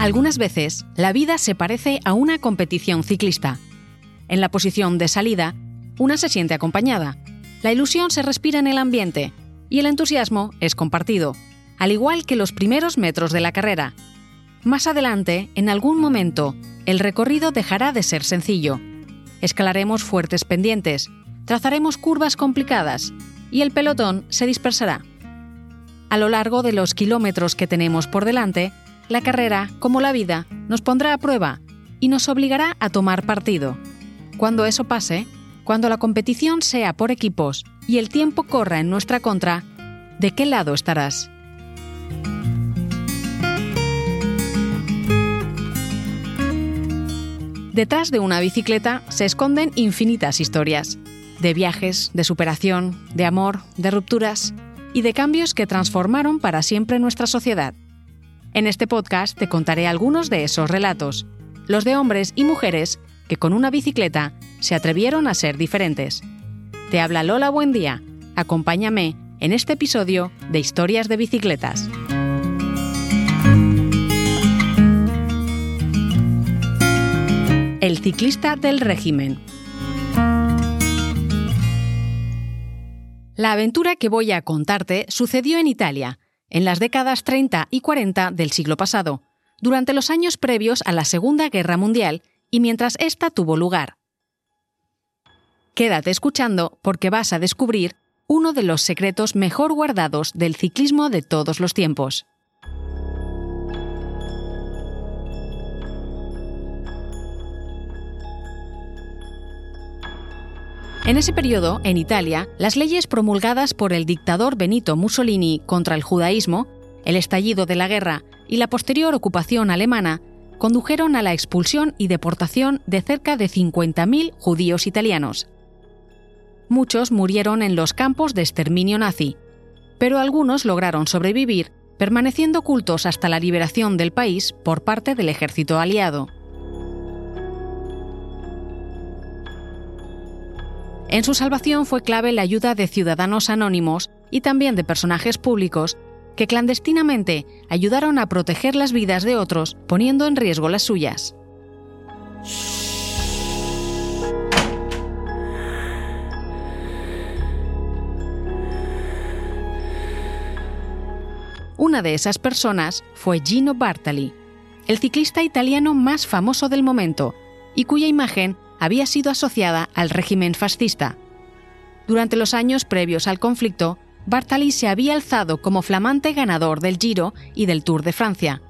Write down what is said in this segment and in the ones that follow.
Algunas veces, la vida se parece a una competición ciclista. En la posición de salida, una se siente acompañada, la ilusión se respira en el ambiente y el entusiasmo es compartido, al igual que los primeros metros de la carrera. Más adelante, en algún momento, el recorrido dejará de ser sencillo. Escalaremos fuertes pendientes, trazaremos curvas complicadas y el pelotón se dispersará. A lo largo de los kilómetros que tenemos por delante, la carrera, como la vida, nos pondrá a prueba y nos obligará a tomar partido. Cuando eso pase, cuando la competición sea por equipos y el tiempo corra en nuestra contra, ¿de qué lado estarás? Detrás de una bicicleta se esconden infinitas historias, de viajes, de superación, de amor, de rupturas y de cambios que transformaron para siempre nuestra sociedad. En este podcast te contaré algunos de esos relatos, los de hombres y mujeres que con una bicicleta se atrevieron a ser diferentes. Te habla Lola Buen Día. Acompáñame en este episodio de Historias de Bicicletas. El ciclista del régimen. La aventura que voy a contarte sucedió en Italia, en las décadas 30 y 40 del siglo pasado, durante los años previos a la Segunda Guerra Mundial y mientras ésta tuvo lugar. Quédate escuchando porque vas a descubrir uno de los secretos mejor guardados del ciclismo de todos los tiempos. En ese periodo, en Italia, las leyes promulgadas por el dictador Benito Mussolini contra el judaísmo, el estallido de la guerra y la posterior ocupación alemana condujeron a la expulsión y deportación de cerca de 50.000 judíos italianos. Muchos murieron en los campos de exterminio nazi, pero algunos lograron sobrevivir, permaneciendo ocultos hasta la liberación del país por parte del ejército aliado. En su salvación fue clave la ayuda de ciudadanos anónimos y también de personajes públicos que clandestinamente ayudaron a proteger las vidas de otros poniendo en riesgo las suyas. Una de esas personas fue Gino Bartali, el ciclista italiano más famoso del momento y cuya imagen había sido asociada al régimen fascista. Durante los años previos al conflicto, Bartali se había alzado como flamante ganador del Giro y del Tour de Francia.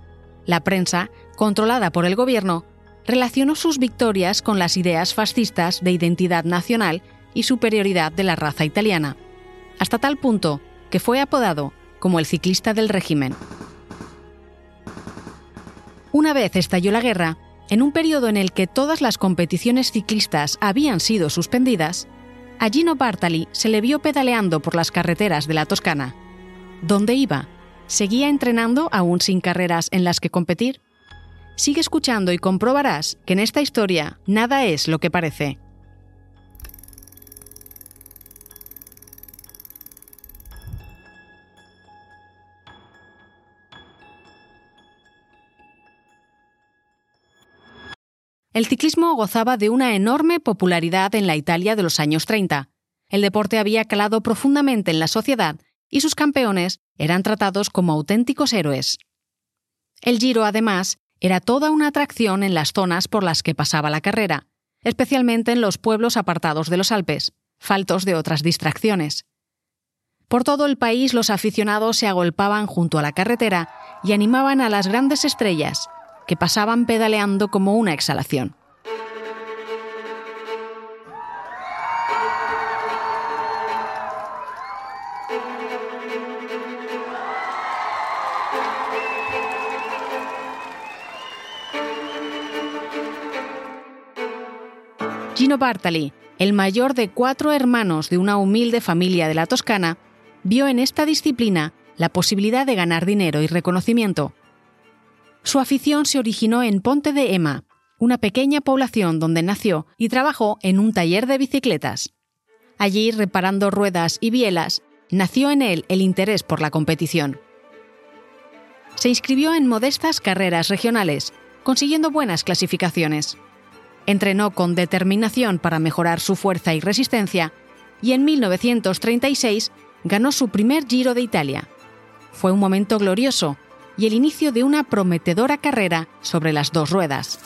La prensa, controlada por el gobierno, relacionó sus victorias con las ideas fascistas de identidad nacional y superioridad de la raza italiana, hasta tal punto que fue apodado como el ciclista del régimen. Una vez estalló la guerra, en un periodo en el que todas las competiciones ciclistas habían sido suspendidas, a Gino Bartali se le vio pedaleando por las carreteras de la Toscana. ¿Dónde iba? ¿Seguía entrenando aún sin carreras en las que competir? Sigue escuchando y comprobarás que en esta historia nada es lo que parece. El ciclismo gozaba de una enorme popularidad en la Italia de los años 30. El deporte había calado profundamente en la sociedad y sus campeones eran tratados como auténticos héroes. El Giro, además, era toda una atracción en las zonas por las que pasaba la carrera, especialmente en los pueblos apartados de los Alpes, faltos de otras distracciones. Por todo el país los aficionados se agolpaban junto a la carretera y animaban a las grandes estrellas, que pasaban pedaleando como una exhalación. Gino Bartali, el mayor de cuatro hermanos de una humilde familia de la Toscana, vio en esta disciplina la posibilidad de ganar dinero y reconocimiento. Su afición se originó en Ponte de Ema, una pequeña población donde nació y trabajó en un taller de bicicletas. Allí, reparando ruedas y bielas, nació en él el interés por la competición. se inscribió en modestas carreras regionales, consiguiendo buenas clasificaciones. Entrenó con determinación para mejorar su fuerza y resistencia y en 1936 ganó su primer Giro de Italia. Fue un momento glorioso y el inicio de una prometedora carrera sobre las dos ruedas.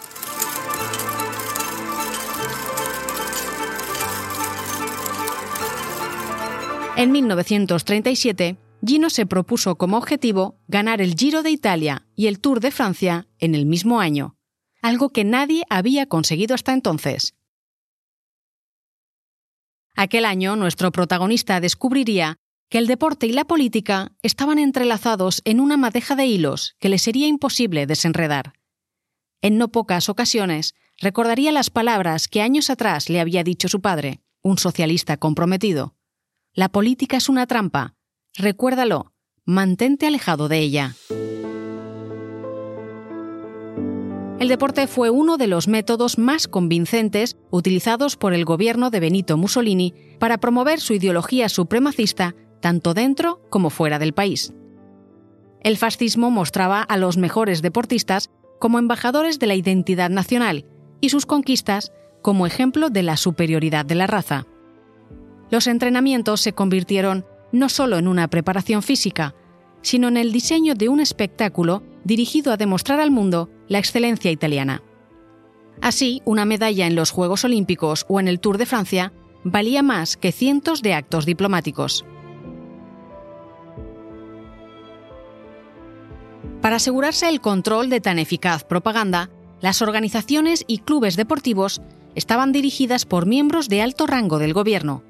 En 1937, Gino se propuso como objetivo ganar el Giro de Italia y el Tour de Francia en el mismo año, algo que nadie había conseguido hasta entonces. Aquel año nuestro protagonista descubriría que el deporte y la política estaban entrelazados en una madeja de hilos que le sería imposible desenredar. En no pocas ocasiones recordaría las palabras que años atrás le había dicho su padre, un socialista comprometido. La política es una trampa. Recuérdalo, mantente alejado de ella. El deporte fue uno de los métodos más convincentes utilizados por el gobierno de Benito Mussolini para promover su ideología supremacista tanto dentro como fuera del país. El fascismo mostraba a los mejores deportistas como embajadores de la identidad nacional y sus conquistas como ejemplo de la superioridad de la raza los entrenamientos se convirtieron no solo en una preparación física, sino en el diseño de un espectáculo dirigido a demostrar al mundo la excelencia italiana. Así, una medalla en los Juegos Olímpicos o en el Tour de Francia valía más que cientos de actos diplomáticos. Para asegurarse el control de tan eficaz propaganda, las organizaciones y clubes deportivos estaban dirigidas por miembros de alto rango del gobierno,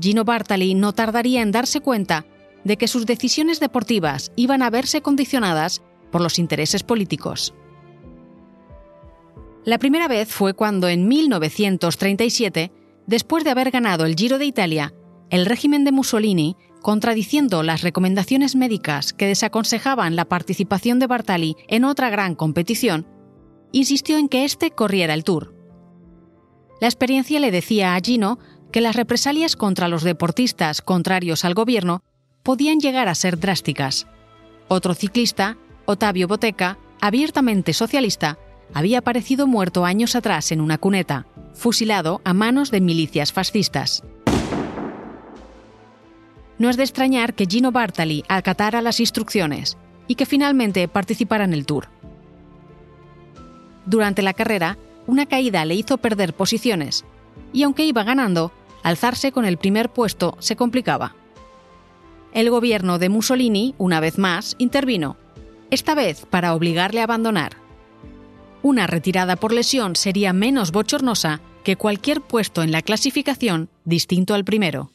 Gino Bartali no tardaría en darse cuenta de que sus decisiones deportivas iban a verse condicionadas por los intereses políticos. La primera vez fue cuando en 1937, después de haber ganado el Giro de Italia, el régimen de Mussolini, contradiciendo las recomendaciones médicas que desaconsejaban la participación de Bartali en otra gran competición, insistió en que éste corriera el Tour. La experiencia le decía a Gino que las represalias contra los deportistas contrarios al gobierno podían llegar a ser drásticas. Otro ciclista, Otavio Boteca, abiertamente socialista, había aparecido muerto años atrás en una cuneta, fusilado a manos de milicias fascistas. No es de extrañar que Gino Bartali acatara las instrucciones y que finalmente participara en el Tour. Durante la carrera, una caída le hizo perder posiciones, y aunque iba ganando, alzarse con el primer puesto se complicaba. El gobierno de Mussolini, una vez más, intervino, esta vez para obligarle a abandonar. Una retirada por lesión sería menos bochornosa que cualquier puesto en la clasificación distinto al primero.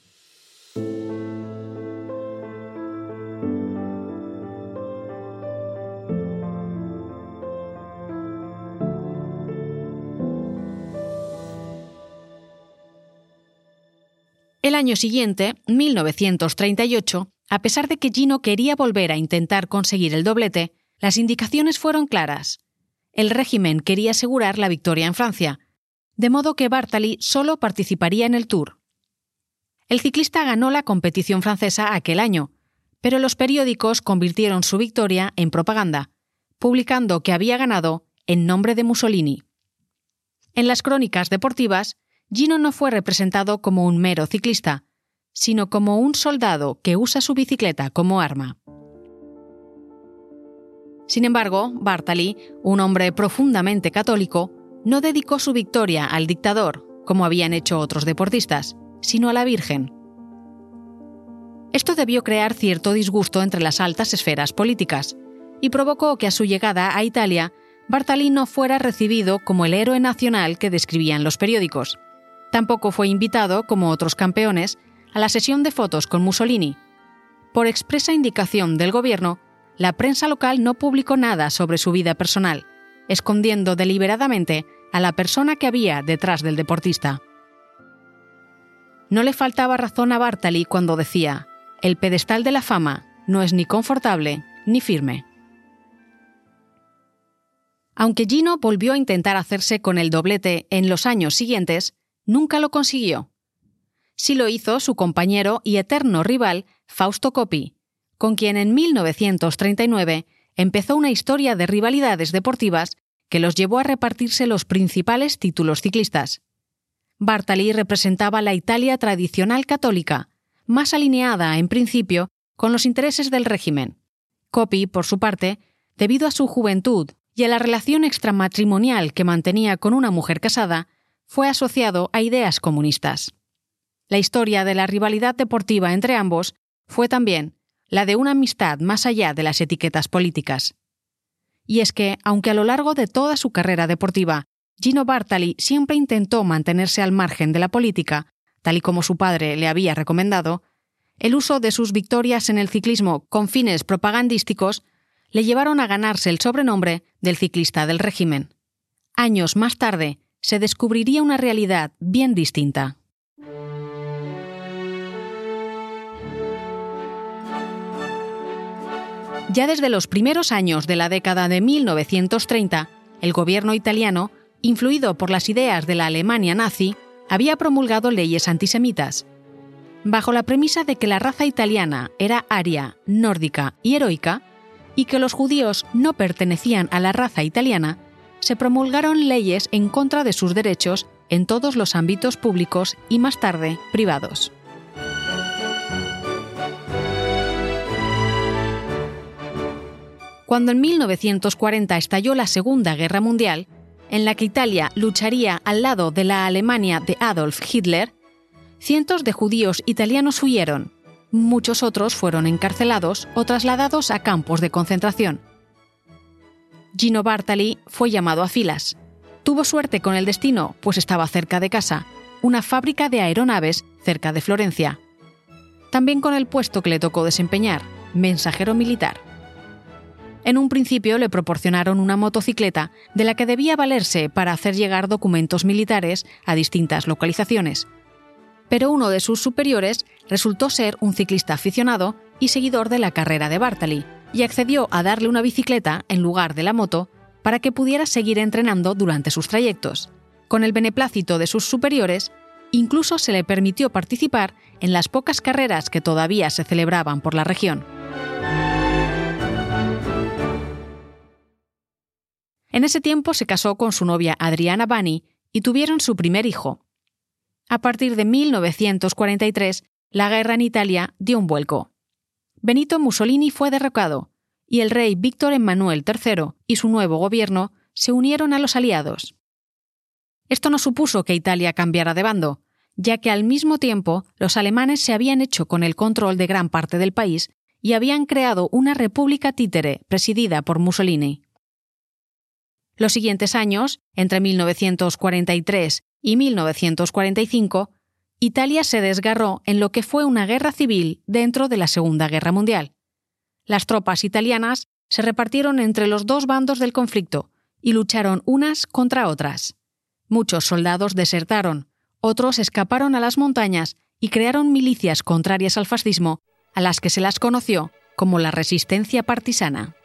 El año siguiente, 1938, a pesar de que Gino quería volver a intentar conseguir el doblete, las indicaciones fueron claras. El régimen quería asegurar la victoria en Francia, de modo que Bartali solo participaría en el Tour. El ciclista ganó la competición francesa aquel año, pero los periódicos convirtieron su victoria en propaganda, publicando que había ganado en nombre de Mussolini. En las crónicas deportivas, Gino no fue representado como un mero ciclista, sino como un soldado que usa su bicicleta como arma. Sin embargo, Bartali, un hombre profundamente católico, no dedicó su victoria al dictador, como habían hecho otros deportistas, sino a la Virgen. Esto debió crear cierto disgusto entre las altas esferas políticas y provocó que a su llegada a Italia, Bartali no fuera recibido como el héroe nacional que describían los periódicos. Tampoco fue invitado, como otros campeones, a la sesión de fotos con Mussolini. Por expresa indicación del gobierno, la prensa local no publicó nada sobre su vida personal, escondiendo deliberadamente a la persona que había detrás del deportista. No le faltaba razón a Bartali cuando decía, el pedestal de la fama no es ni confortable ni firme. Aunque Gino volvió a intentar hacerse con el doblete en los años siguientes, nunca lo consiguió. Sí lo hizo su compañero y eterno rival Fausto Coppi, con quien en 1939 empezó una historia de rivalidades deportivas que los llevó a repartirse los principales títulos ciclistas. Bartali representaba la Italia tradicional católica, más alineada, en principio, con los intereses del régimen. Coppi, por su parte, debido a su juventud y a la relación extramatrimonial que mantenía con una mujer casada, fue asociado a ideas comunistas. La historia de la rivalidad deportiva entre ambos fue también la de una amistad más allá de las etiquetas políticas. Y es que, aunque a lo largo de toda su carrera deportiva, Gino Bartali siempre intentó mantenerse al margen de la política, tal y como su padre le había recomendado, el uso de sus victorias en el ciclismo con fines propagandísticos le llevaron a ganarse el sobrenombre del ciclista del régimen. Años más tarde, se descubriría una realidad bien distinta. Ya desde los primeros años de la década de 1930, el gobierno italiano, influido por las ideas de la Alemania nazi, había promulgado leyes antisemitas. Bajo la premisa de que la raza italiana era aria, nórdica y heroica, y que los judíos no pertenecían a la raza italiana, se promulgaron leyes en contra de sus derechos en todos los ámbitos públicos y más tarde privados. Cuando en 1940 estalló la Segunda Guerra Mundial, en la que Italia lucharía al lado de la Alemania de Adolf Hitler, cientos de judíos italianos huyeron, muchos otros fueron encarcelados o trasladados a campos de concentración. Gino Bartali fue llamado a filas. Tuvo suerte con el destino, pues estaba cerca de casa, una fábrica de aeronaves cerca de Florencia. También con el puesto que le tocó desempeñar, mensajero militar. En un principio le proporcionaron una motocicleta de la que debía valerse para hacer llegar documentos militares a distintas localizaciones. Pero uno de sus superiores resultó ser un ciclista aficionado y seguidor de la carrera de Bartali, y accedió a darle una bicicleta en lugar de la moto para que pudiera seguir entrenando durante sus trayectos. Con el beneplácito de sus superiores, incluso se le permitió participar en las pocas carreras que todavía se celebraban por la región. En ese tiempo se casó con su novia Adriana Bani y tuvieron su primer hijo. A partir de 1943, la guerra en Italia dio un vuelco. Benito Mussolini fue derrocado y el rey Víctor Emmanuel III y su nuevo gobierno se unieron a los aliados. Esto no supuso que Italia cambiara de bando, ya que al mismo tiempo los alemanes se habían hecho con el control de gran parte del país y habían creado una república títere presidida por Mussolini. Los siguientes años, entre 1943 y 1945, Italia se desgarró en lo que fue una guerra civil dentro de la Segunda Guerra Mundial. Las tropas italianas se repartieron entre los dos bandos del conflicto y lucharon unas contra otras. Muchos soldados desertaron, otros escaparon a las montañas y crearon milicias contrarias al fascismo, a las que se las conoció como la resistencia partisana.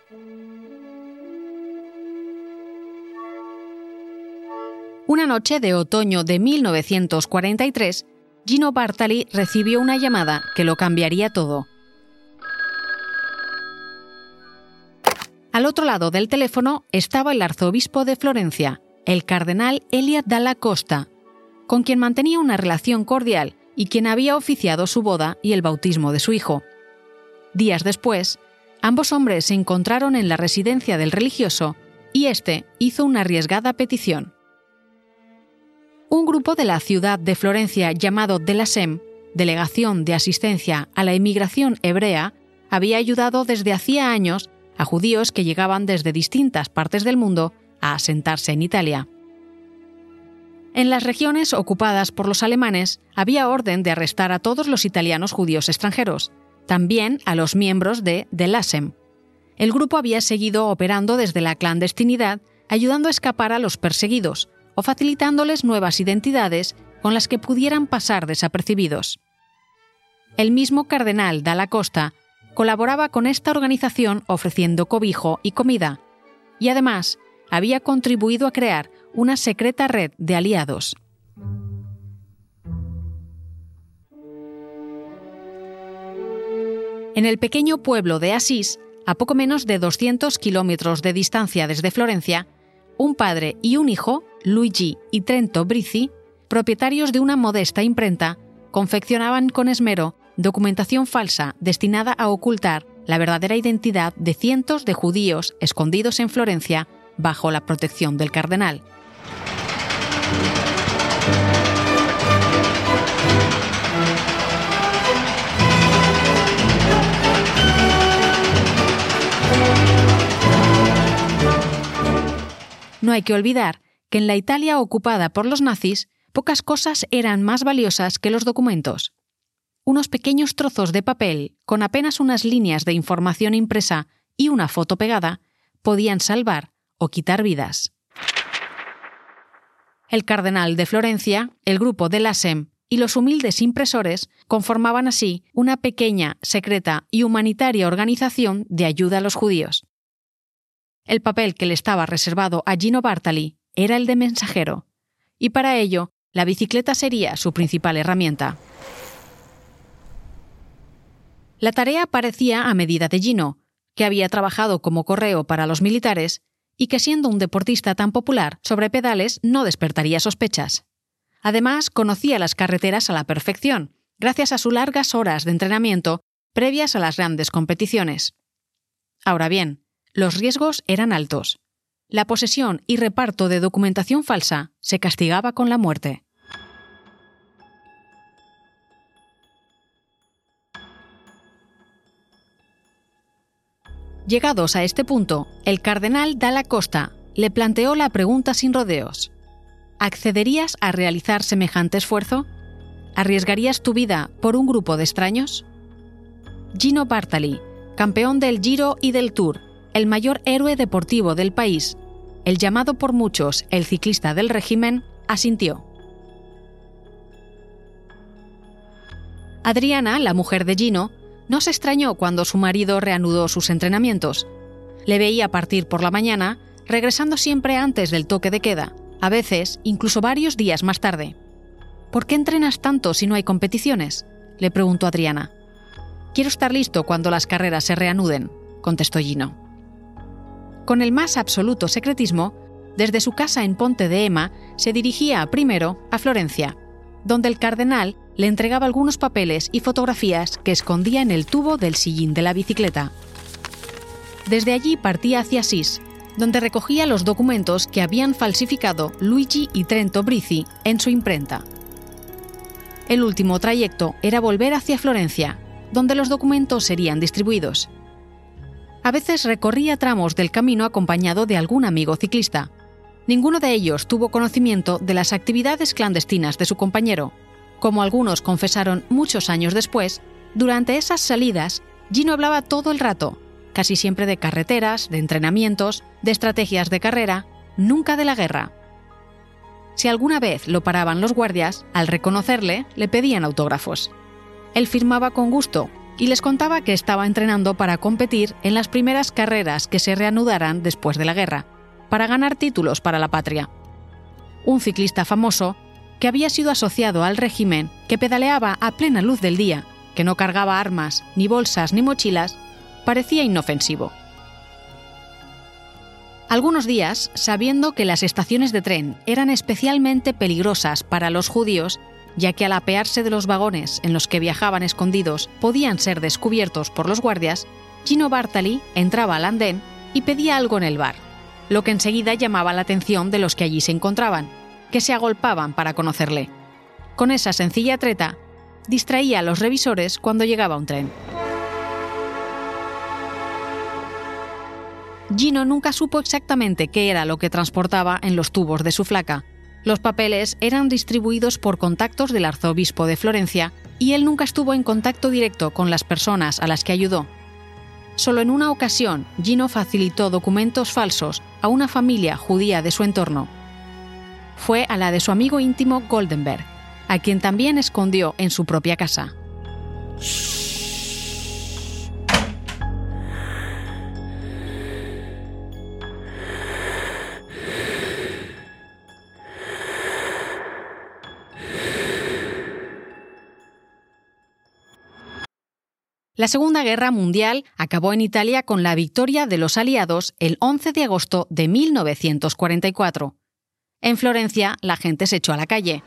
Una noche de otoño de 1943, Gino Bartali recibió una llamada que lo cambiaría todo. Al otro lado del teléfono estaba el arzobispo de Florencia, el cardenal Eliad Dalla Costa, con quien mantenía una relación cordial y quien había oficiado su boda y el bautismo de su hijo. Días después, ambos hombres se encontraron en la residencia del religioso y éste hizo una arriesgada petición un grupo de la ciudad de Florencia llamado Delasem, Delegación de Asistencia a la Inmigración Hebrea, había ayudado desde hacía años a judíos que llegaban desde distintas partes del mundo a asentarse en Italia. En las regiones ocupadas por los alemanes había orden de arrestar a todos los italianos judíos extranjeros, también a los miembros de Delasem. El grupo había seguido operando desde la clandestinidad, ayudando a escapar a los perseguidos, o facilitándoles nuevas identidades con las que pudieran pasar desapercibidos. El mismo cardenal Dalla Costa colaboraba con esta organización ofreciendo cobijo y comida, y además había contribuido a crear una secreta red de aliados. En el pequeño pueblo de Asís a poco menos de 200 kilómetros de distancia desde Florencia, un padre y un hijo, Luigi y Trento Brizzi, propietarios de una modesta imprenta, confeccionaban con esmero documentación falsa destinada a ocultar la verdadera identidad de cientos de judíos escondidos en Florencia bajo la protección del cardenal. No hay que olvidar que en la Italia ocupada por los nazis, pocas cosas eran más valiosas que los documentos. Unos pequeños trozos de papel con apenas unas líneas de información impresa y una foto pegada podían salvar o quitar vidas. El cardenal de Florencia, el grupo de la SEM y los humildes impresores conformaban así una pequeña, secreta y humanitaria organización de ayuda a los judíos. El papel que le estaba reservado a Gino Bartali era el de mensajero, y para ello la bicicleta sería su principal herramienta. La tarea parecía a medida de Gino, que había trabajado como correo para los militares y que siendo un deportista tan popular sobre pedales no despertaría sospechas. Además, conocía las carreteras a la perfección, gracias a sus largas horas de entrenamiento previas a las grandes competiciones. Ahora bien, los riesgos eran altos. La posesión y reparto de documentación falsa se castigaba con la muerte. Llegados a este punto, el cardenal Dalla Costa le planteó la pregunta sin rodeos. ¿Accederías a realizar semejante esfuerzo? ¿Arriesgarías tu vida por un grupo de extraños? Gino Bartali, campeón del Giro y del Tour, el mayor héroe deportivo del país, el llamado por muchos el ciclista del régimen, asintió. Adriana, la mujer de Gino, no se extrañó cuando su marido reanudó sus entrenamientos. Le veía partir por la mañana, regresando siempre antes del toque de queda, a veces incluso varios días más tarde. ¿Por qué entrenas tanto si no hay competiciones? le preguntó Adriana. Quiero estar listo cuando las carreras se reanuden, contestó Gino. Con el más absoluto secretismo, desde su casa en Ponte de Ema se dirigía primero a Florencia, donde el cardenal le entregaba algunos papeles y fotografías que escondía en el tubo del sillín de la bicicleta. Desde allí partía hacia Asís, donde recogía los documentos que habían falsificado Luigi y Trento Brizzi en su imprenta. El último trayecto era volver hacia Florencia, donde los documentos serían distribuidos. A veces recorría tramos del camino acompañado de algún amigo ciclista. Ninguno de ellos tuvo conocimiento de las actividades clandestinas de su compañero. Como algunos confesaron muchos años después, durante esas salidas, Gino hablaba todo el rato, casi siempre de carreteras, de entrenamientos, de estrategias de carrera, nunca de la guerra. Si alguna vez lo paraban los guardias, al reconocerle, le pedían autógrafos. Él firmaba con gusto y les contaba que estaba entrenando para competir en las primeras carreras que se reanudaran después de la guerra, para ganar títulos para la patria. Un ciclista famoso que había sido asociado al régimen, que pedaleaba a plena luz del día, que no cargaba armas, ni bolsas, ni mochilas, parecía inofensivo. Algunos días, sabiendo que las estaciones de tren eran especialmente peligrosas para los judíos, ya que al apearse de los vagones en los que viajaban escondidos podían ser descubiertos por los guardias, Gino Bartali entraba al andén y pedía algo en el bar, lo que enseguida llamaba la atención de los que allí se encontraban, que se agolpaban para conocerle. Con esa sencilla treta, distraía a los revisores cuando llegaba un tren. Gino nunca supo exactamente qué era lo que transportaba en los tubos de su flaca, los papeles eran distribuidos por contactos del arzobispo de Florencia y él nunca estuvo en contacto directo con las personas a las que ayudó. Solo en una ocasión, Gino facilitó documentos falsos a una familia judía de su entorno. Fue a la de su amigo íntimo Goldenberg, a quien también escondió en su propia casa. La Segunda Guerra Mundial acabó en Italia con la victoria de los aliados el 11 de agosto de 1944. En Florencia la gente se echó a la calle.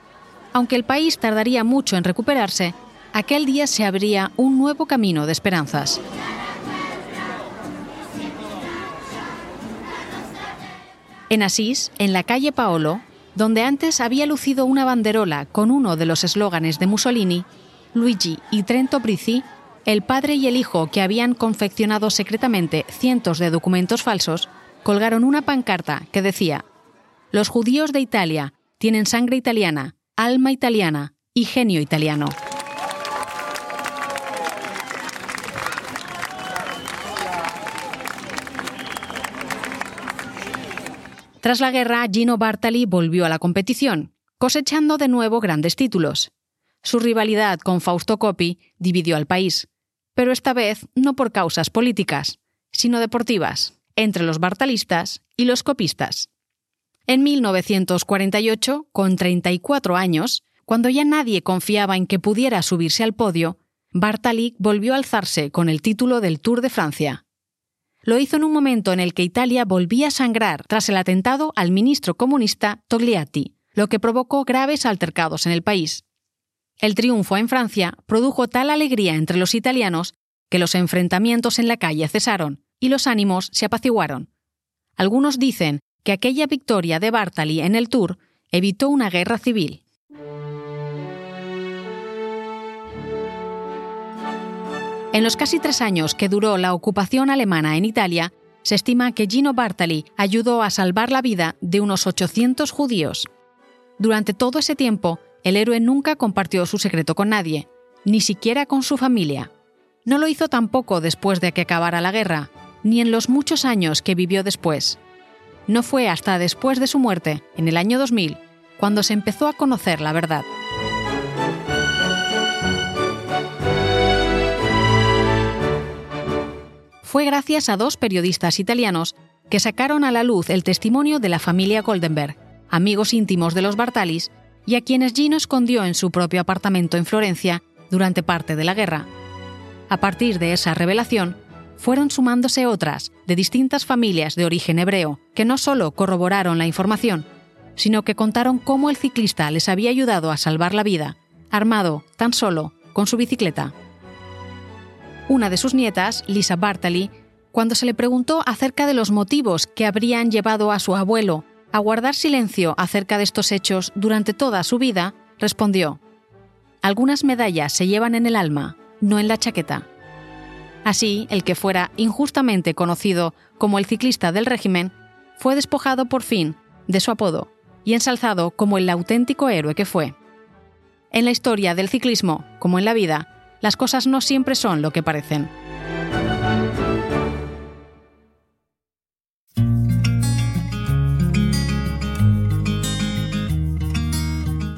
Aunque el país tardaría mucho en recuperarse, aquel día se abría un nuevo camino de esperanzas. En Asís, en la calle Paolo, donde antes había lucido una banderola con uno de los eslóganes de Mussolini, Luigi y Trento el padre y el hijo que habían confeccionado secretamente cientos de documentos falsos, colgaron una pancarta que decía, Los judíos de Italia tienen sangre italiana, alma italiana y genio italiano. Tras la guerra, Gino Bartali volvió a la competición, cosechando de nuevo grandes títulos. Su rivalidad con Fausto Coppi dividió al país, pero esta vez no por causas políticas, sino deportivas, entre los bartalistas y los copistas. En 1948, con 34 años, cuando ya nadie confiaba en que pudiera subirse al podio, Bartali volvió a alzarse con el título del Tour de Francia. Lo hizo en un momento en el que Italia volvía a sangrar tras el atentado al ministro comunista Togliatti, lo que provocó graves altercados en el país. El triunfo en Francia produjo tal alegría entre los italianos que los enfrentamientos en la calle cesaron y los ánimos se apaciguaron. Algunos dicen que aquella victoria de Bartali en el Tour evitó una guerra civil. En los casi tres años que duró la ocupación alemana en Italia, se estima que Gino Bartali ayudó a salvar la vida de unos 800 judíos. Durante todo ese tiempo, el héroe nunca compartió su secreto con nadie, ni siquiera con su familia. No lo hizo tampoco después de que acabara la guerra, ni en los muchos años que vivió después. No fue hasta después de su muerte, en el año 2000, cuando se empezó a conocer la verdad. fue gracias a dos periodistas italianos que sacaron a la luz el testimonio de la familia Goldenberg, amigos íntimos de los Bartalis, y a quienes Gino escondió en su propio apartamento en Florencia durante parte de la guerra. A partir de esa revelación, fueron sumándose otras de distintas familias de origen hebreo, que no solo corroboraron la información, sino que contaron cómo el ciclista les había ayudado a salvar la vida, armado tan solo con su bicicleta. Una de sus nietas, Lisa Bartali, cuando se le preguntó acerca de los motivos que habrían llevado a su abuelo a guardar silencio acerca de estos hechos durante toda su vida, respondió, Algunas medallas se llevan en el alma, no en la chaqueta. Así, el que fuera injustamente conocido como el ciclista del régimen, fue despojado por fin de su apodo y ensalzado como el auténtico héroe que fue. En la historia del ciclismo, como en la vida, las cosas no siempre son lo que parecen.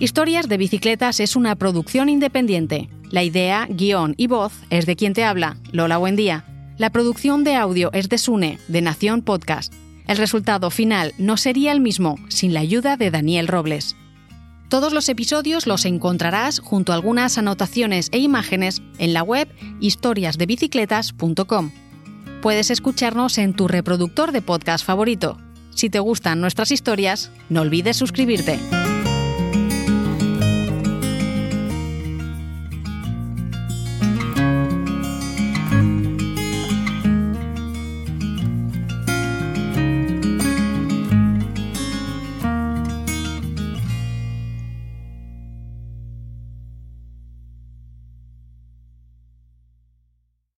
Historias de Bicicletas es una producción independiente. La idea, guion y voz es de quien te habla, Lola Buendía. La producción de audio es de Sune, de Nación Podcast. El resultado final no sería el mismo sin la ayuda de Daniel Robles. Todos los episodios los encontrarás junto a algunas anotaciones e imágenes en la web historiasdebicicletas.com. Puedes escucharnos en tu reproductor de podcast favorito. Si te gustan nuestras historias, no olvides suscribirte.